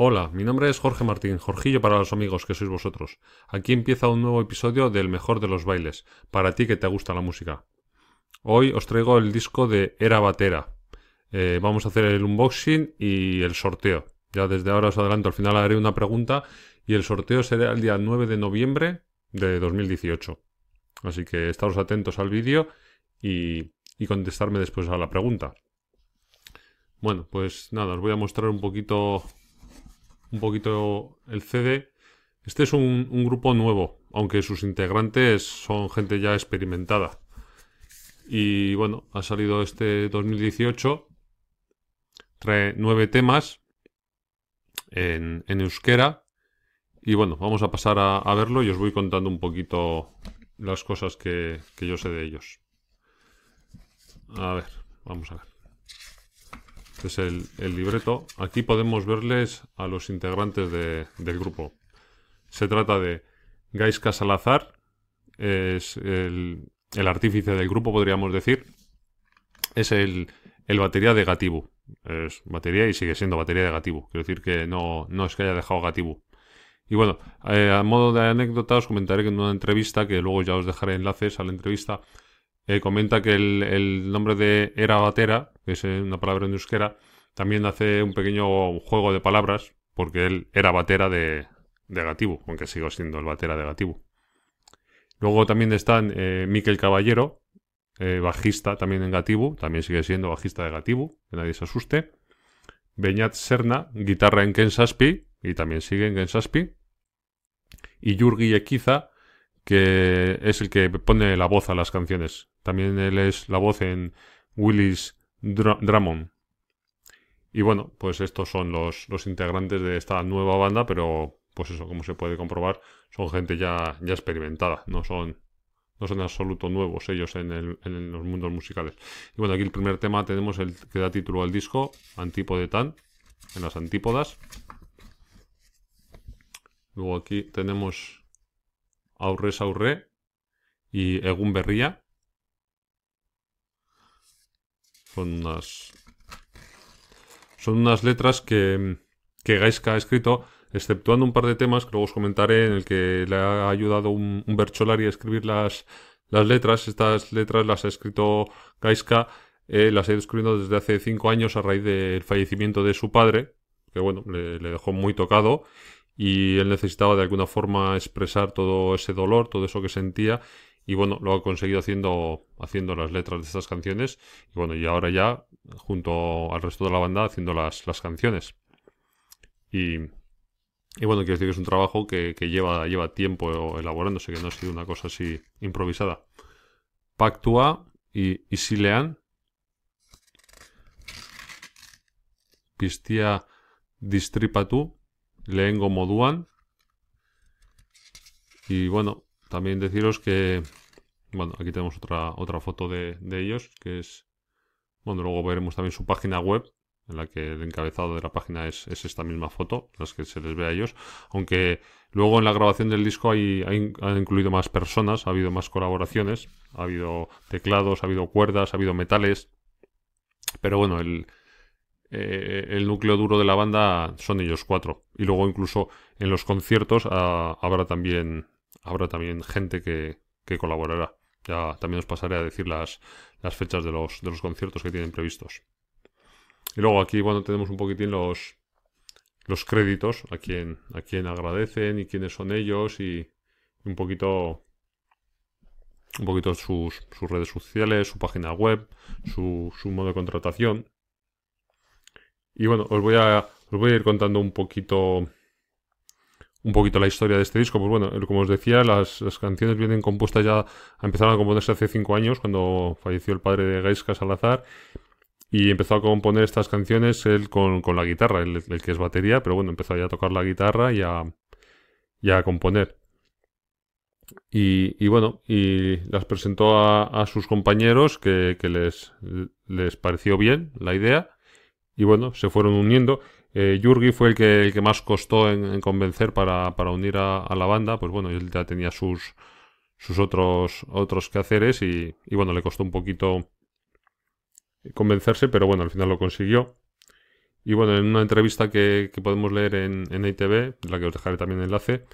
Hola, mi nombre es Jorge Martín, Jorgillo para los amigos que sois vosotros. Aquí empieza un nuevo episodio del mejor de los bailes, para ti que te gusta la música. Hoy os traigo el disco de Era Batera. Eh, vamos a hacer el unboxing y el sorteo. Ya desde ahora os adelanto, al final haré una pregunta y el sorteo será el día 9 de noviembre de 2018. Así que estaros atentos al vídeo y, y contestarme después a la pregunta. Bueno, pues nada, os voy a mostrar un poquito un poquito el CD. Este es un, grupo nuevo, aunque sus integrantes son gente ya experimentada. Y bueno, ha salido este 2018. Trae nueve temas en, euskera. Y bueno, vamos a pasar a, verlo y os voy contando un poquito las cosas que, que yo sé de ellos. A ver, vamos a ver. Este es el, libreto. Aquí podemos verles a los integrantes del grupo. Se trata de Gaiska Salazar, es el, artífice del grupo, podríamos decir. Es el, batería de Gatibu. Es batería y sigue siendo batería de Gatibu. Quiero decir que no, no es que haya dejado Gatibu. Y bueno, eh, a modo de anécdota os comentaré que en una entrevista, que luego ya os dejaré enlaces a la entrevista, eh, comenta que el, nombre de Era Batera, que es una palabra en euskera, también hace un pequeño juego de palabras, porque él era batera de, de Gatibu, aunque sigo siendo el batera de Gatibu. Luego también están eh, Miquel Caballero, eh, bajista también en Gatibu, también sigue siendo bajista de Gatibu, que nadie se asuste. Beñat Serna, guitarra en Kensaspi, y también sigue en Kensaspi. Y Yurgi Equiza, que es el que pone la voz a las canciones. También él es la voz en Willis Drummond. Y bueno, pues estos son los, integrantes de esta nueva banda, pero pues eso, como se puede comprobar, son gente ya, ya experimentada, no son, no son en absoluto nuevos ellos en, los mundos musicales. Y bueno, aquí el primer tema tenemos el que da título al disco, Antípode en las antípodas. Luego aquí tenemos Aurre Saurre y Egun Berría. Son unas, son unas letras que, que Gaiska ha escrito, exceptuando un par de temas que luego os comentaré, en el que le ha ayudado un, un Bercholari a escribir las, las letras. Estas letras las ha escrito Gaiska, eh, las ha ido escribiendo desde hace cinco años a raíz del fallecimiento de su padre, que bueno, le, le dejó muy tocado y él necesitaba de alguna forma expresar todo ese dolor, todo eso que sentía y bueno, lo ha conseguido haciendo, haciendo las letras de estas canciones y bueno, y ahora ya junto al resto de la banda haciendo las, las canciones. Y, y bueno, quiero decir que es un trabajo que, lleva, lleva tiempo elaborándose, que no ha sido una cosa así improvisada. Pactua y Isilean. Pistia Distripatu Leengo Moduan. Y bueno, también deciros que, bueno, aquí tenemos otra, otra foto de, ellos, que es, bueno, luego veremos también su página web, en la que el encabezado de la página es, esta misma foto, las que se les ve a ellos, aunque luego en la grabación del disco hay, han incluido más personas, ha habido más colaboraciones, ha habido teclados, ha habido cuerdas, ha habido metales, pero bueno, el, eh, el núcleo duro de la banda son ellos cuatro. Y luego incluso en los conciertos ah, habrá también habrá también gente que, colaborará. Ya también os pasaré a decir las, las fechas de los, de los conciertos que tienen previstos. Y luego aquí, bueno, tenemos un poquitín los, los créditos, a quien, a quien agradecen y quiénes son ellos y, un poquito un poquito sus, sus, redes sociales, su página web, su, su modo de contratación. Y bueno, os voy a, os voy a ir contando un poquito un poquito la historia de este disco. Pues bueno, como os decía, las, canciones vienen compuestas ya, empezaron a componerse hace cinco años, cuando falleció el padre de Gaiska Salazar. Y empezó a componer estas canciones él con, la guitarra, el, que es batería, pero bueno, empezó ya a tocar la guitarra y a, y a componer. Y, bueno, y las presentó a, sus compañeros que, les, les pareció bien la idea. Y bueno, se fueron uniendo. Eh, Yurgi fue el que, el que más costó en, convencer para, unir a, la banda. Pues bueno, él ya tenía sus, sus otros, otros quehaceres y, y bueno, le costó un poquito convencerse, pero bueno, al final lo consiguió. Y bueno, en una entrevista que, podemos leer en, en ITV, la que os dejaré también el enlace,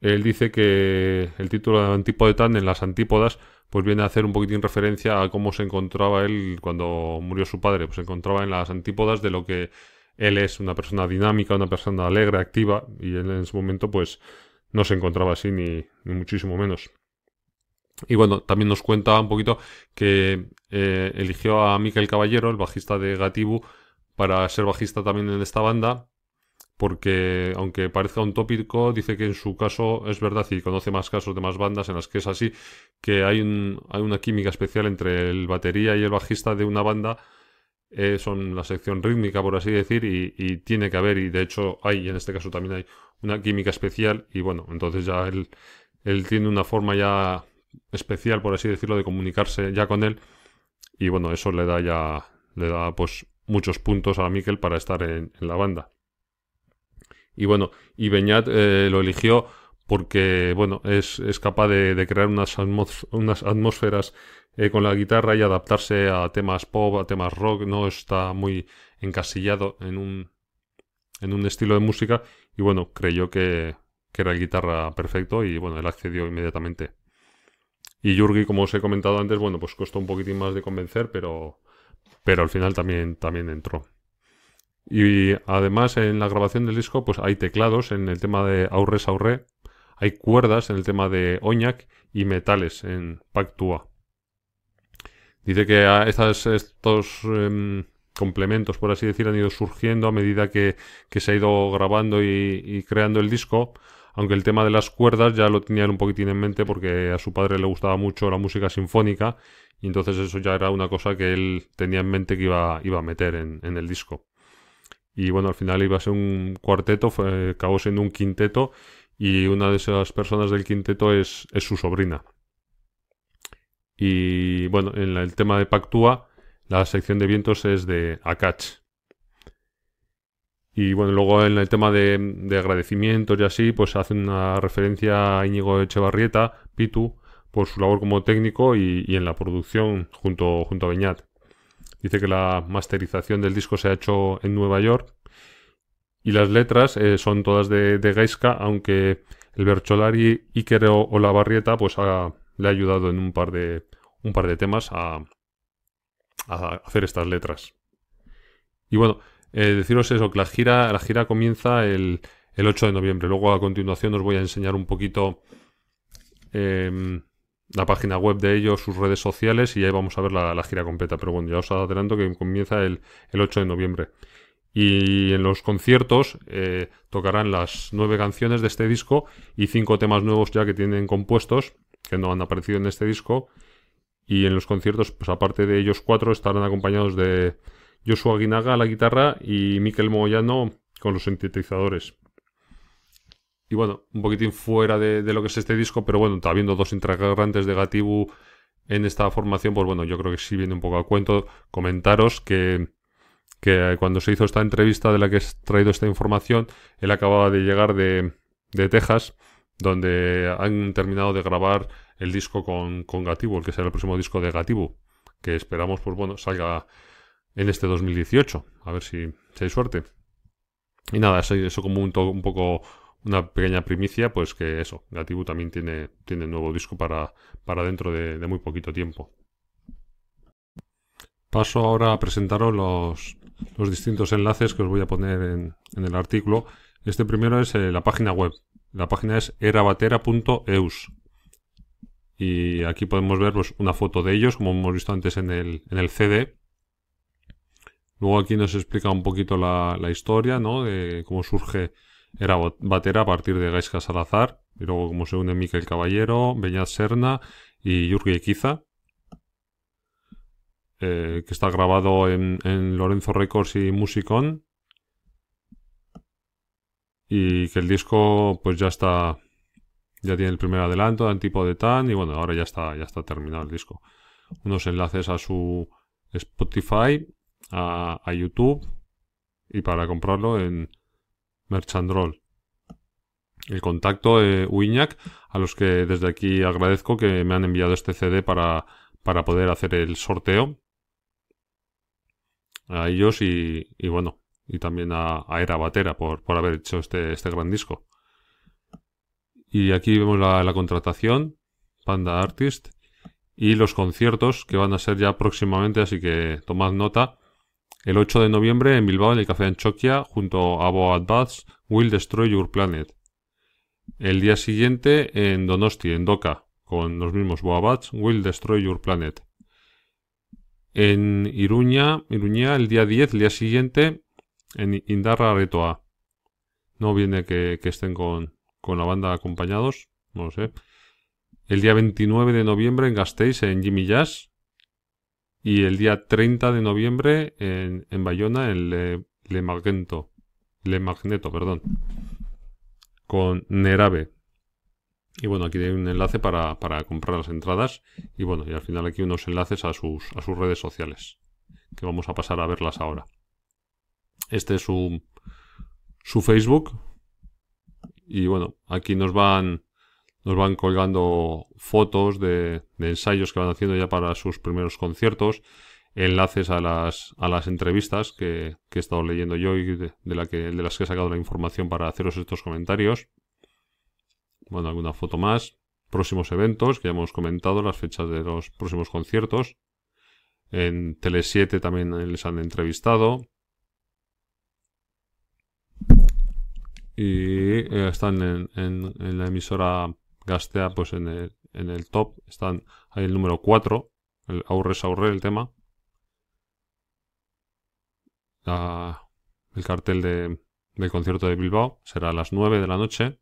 él dice que el título de Antípodetán en las antípodas pues viene a hacer un poquitín referencia a cómo se encontraba él cuando murió su padre. Pues se encontraba en las antípodas de lo que él es, una persona dinámica, una persona alegre, activa, y él en ese momento pues no se encontraba así ni, muchísimo menos. Y bueno, también nos cuenta un poquito que eh, eligió a Miquel Caballero, el bajista de Gatibu, para ser bajista también en esta banda, porque aunque parezca un tópico, dice que en su caso es verdad y conoce más casos de más bandas en las que es así, que hay, un, hay una química especial entre el batería y el bajista de una banda, eh, son la sección rítmica, por así decir, y, tiene que haber, y de hecho hay, y en este caso también hay una química especial, y bueno, entonces ya él, él tiene una forma ya especial, por así decirlo, de comunicarse ya con él, y bueno, eso le da ya, le da pues muchos puntos a Mikel para estar en la banda. Y bueno, y Beñat eh, lo eligió porque, bueno, es, capaz de, crear unas, unas atmósferas eh, con la guitarra y adaptarse a temas pop, a temas rock, no está muy encasillado en un, en un estilo de música y bueno, creyó que, que era el guitarra perfecto y bueno, él accedió inmediatamente. Y Yurgi, como os he comentado antes, bueno, pues costó un poquitín más de convencer, pero, pero al final también, también entró. Y además en la grabación del disco pues hay teclados en el tema de Aurre Saurre, hay cuerdas en el tema de Oñac y metales en Pactua. Dice que estos em, complementos, por así decir, han ido surgiendo a medida que, se ha ido grabando y, creando el disco, aunque el tema de las cuerdas ya lo tenían un poquitín en mente porque a su padre le gustaba mucho la música sinfónica y entonces eso ya era una cosa que él tenía en mente que iba, iba a meter en el disco. Y bueno, al final iba a ser un cuarteto, fue, acabó siendo un quinteto y una de esas personas del quinteto es, su sobrina. Y bueno, en el tema de Pactúa, la sección de vientos es de Akach. Y bueno, luego en el tema de, agradecimientos y así, pues hace una referencia a Íñigo Echevarrieta, Pitu, por su labor como técnico y, en la producción junto, junto a Beñat. Dice que la masterización del disco se ha hecho en Nueva York y las letras eh, son todas de, de aunque el Bercholari Iker o, la Barrieta pues le ha ayudado en un par de, un par de temas a, hacer estas letras. Y bueno, eh, deciros eso, que la gira, la gira comienza el, el 8 de noviembre. Luego a continuación os voy a enseñar un poquito em, la página web de ellos, sus redes sociales y ahí vamos a ver la, gira completa. Pero bueno, ya os adelanto que comienza el, 8 de noviembre. Y en los conciertos eh, tocarán las nueve canciones de este disco y cinco temas nuevos ya que tienen compuestos, que no han aparecido en este disco. Y en los conciertos, pues aparte de ellos cuatro, estarán acompañados de Joshua Guinaga a la guitarra y Miquel Moyano con los sintetizadores. Y bueno, un poquitín fuera de, lo que es este disco, pero bueno, está habiendo dos integrantes de Gatibu en esta formación, pues bueno, yo creo que sí viene un poco a cuento. Comentaros que, que cuando se hizo esta entrevista de la que he traído esta información, él acababa de llegar de, de Texas, donde han terminado de grabar el disco con, con Gatibu, el que será el próximo disco de Gatibu, que esperamos, pues bueno, salga en este 2018, a ver si, hay suerte. Y nada, eso, eso como un, poco una pequeña primicia, pues que eso, Gatibu también tiene, tiene nuevo disco para, para dentro de, muy poquito tiempo. Paso ahora a presentaros los, los distintos enlaces que os voy a poner en, el artículo. Este primero es eh, la página web. La página es erabatera.eus. Y aquí podemos ver pues, una foto de ellos, como hemos visto antes en el, en el CD. Luego aquí nos explica un poquito la, historia, ¿no? De cómo surge era batera a partir de Gaisca Salazar, y luego como se une Miquel Caballero, Beñat Serna y Yurgi Equiza, eh, que está grabado en, Lorenzo Records y Musicon, y que el disco pues ya está Ya tiene el primer adelanto de Antipo de Tan y bueno, ahora ya está, ya está terminado el disco. Unos enlaces a su Spotify, a, YouTube y para comprarlo en Merchandroll. El contacto de Wiñac, a los que desde aquí agradezco que me han enviado este CD para, para poder hacer el sorteo. A ellos y, y bueno, y también a, Era Batera por, por haber hecho este, este gran disco. Y aquí vemos la contratación, Panda Artist, y los conciertos que van a ser ya próximamente, así que tomad nota. El 8 de noviembre en Bilbao, en el Café Anchoquia, junto a Boat Will Destroy Your Planet. El día siguiente en Donosti, en Doca, con los mismos Boabats, Will Destroy Your Planet. En Iruña, Iruña, el día 10, el día siguiente, en Indarra Retoa. No viene que, que estén con, con la banda acompañados, no lo sé. El día 29 de noviembre en Gasteiz, en Jimmy Jazz. Y el día 30 de noviembre en, en Bayona, en Le, Le Magneto. Le Magneto, perdón. Con Nerabe. Y bueno, aquí hay un enlace para, para, comprar las entradas. Y bueno, y al final aquí unos enlaces a sus, a sus redes sociales. Que vamos a pasar a verlas ahora. Este es su, su Facebook. Y bueno, aquí nos van, nos van colgando fotos de, ensayos que van haciendo ya para sus primeros conciertos, enlaces a las, a las entrevistas que, he estado leyendo yo y de, la que, de las que he sacado la información para haceros estos comentarios. Bueno, alguna foto más. Próximos eventos, que ya hemos comentado, las fechas de los próximos conciertos. En Tele7 también les han entrevistado. y eh, están en, la emisora Gastea, pues en el, en el top, están ahí el número 4, el Aurre Saurre, el tema. El cartel de, del concierto de Bilbao será a las 9 de la noche.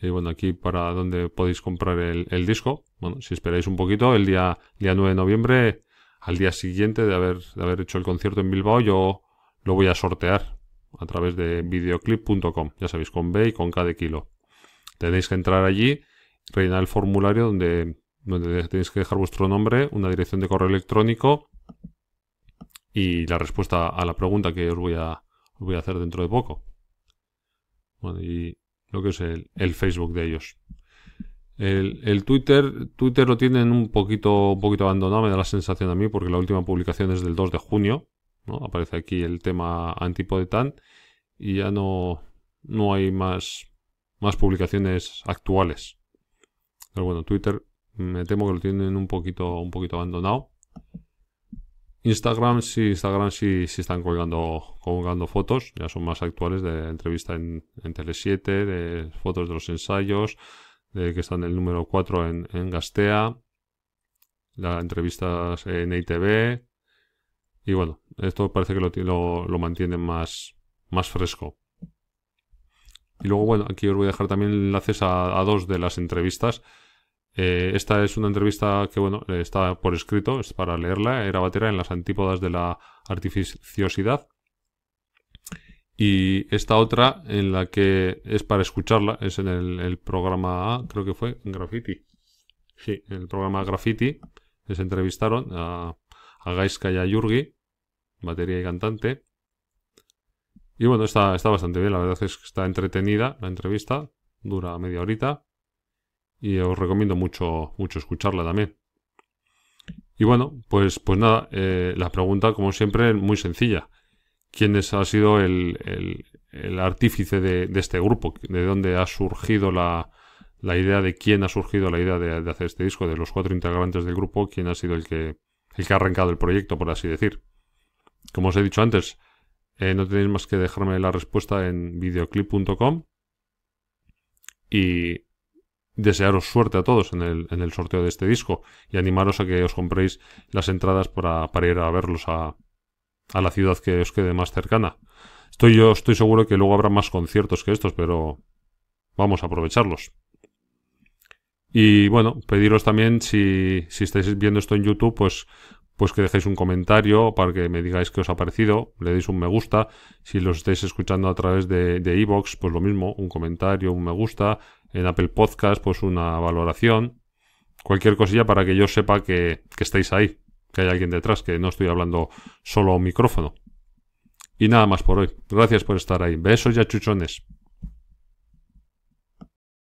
Y bueno, aquí para donde podéis comprar el, el disco. Bueno, si esperáis un poquito, el día, día 9 de noviembre, al día siguiente de haber, de haber hecho el concierto en Bilbao, yo lo voy a sortear a través de videoclip.com. Ya sabéis, con B y con K de kilo. Tenéis que entrar allí, rellenar el formulario donde, tenéis que dejar vuestro nombre, una dirección de correo electrónico y la respuesta a la pregunta que os voy a, os voy a hacer dentro de poco. Bueno, y lo que es el, el Facebook de ellos. El, el, Twitter, Twitter lo tienen un poquito, un poquito abandonado, me da la sensación a mí, porque la última publicación es del 2 de junio. ¿no? Aparece aquí el tema antipodetan y ya no, no hay más, más publicaciones actuales. Pero bueno, Twitter me temo que lo tienen un poquito, un poquito abandonado. Instagram sí, Instagram sí, sí están colgando, colgando fotos, ya son más actuales de entrevista en, en Tele7, de fotos de los ensayos, de que están el número 4 en, en Gastea, las entrevistas en ITV, y bueno, esto parece que lo, lo, lo mantiene más, más fresco. Y luego, bueno, aquí os voy a dejar también enlaces a, a dos de las entrevistas. Eh, esta es una entrevista que, bueno, está por escrito, es para leerla. Era Batera en las antípodas de la artificiosidad. Y esta otra, en la que es para escucharla, es en el, programa creo que fue, en Graffiti. Sí, en el programa Graffiti. Les entrevistaron a a Gaiska y a Yurgi, batería y cantante. Y bueno, está, está bastante bien, la verdad es que está entretenida la entrevista, dura media horita. Y os recomiendo mucho, mucho escucharla también. Y bueno, pues, pues nada, eh, la pregunta, como siempre, muy sencilla. ¿Quién es, ha sido el, el, el artífice de, de, este grupo? ¿De dónde ha surgido la, la idea de quién ha surgido la idea de, de, hacer este disco? De los cuatro integrantes del grupo, ¿quién ha sido el que, el que ha arrancado el proyecto, por así decir. Como os he dicho antes, eh, no tenéis más que dejarme la respuesta en videoclip.com y desearos suerte a todos en el, en el, sorteo de este disco y animaros a que os compréis las entradas para, para ir a verlos a, a, la ciudad que os quede más cercana. Estoy yo estoy seguro que luego habrá más conciertos que estos, pero vamos a aprovecharlos. Y bueno, pediros también, si, si estáis viendo esto en YouTube, pues, pues que dejéis un comentario para que me digáis qué os ha parecido, le deis un me gusta. Si lo estáis escuchando a través de Evox, pues lo mismo, un comentario, un me gusta. En Apple Podcast, pues una valoración. Cualquier cosilla para que yo sepa que, que estáis ahí, que hay alguien detrás, que no estoy hablando solo a un micrófono. Y nada más por hoy. Gracias por estar ahí. Besos y achuchones.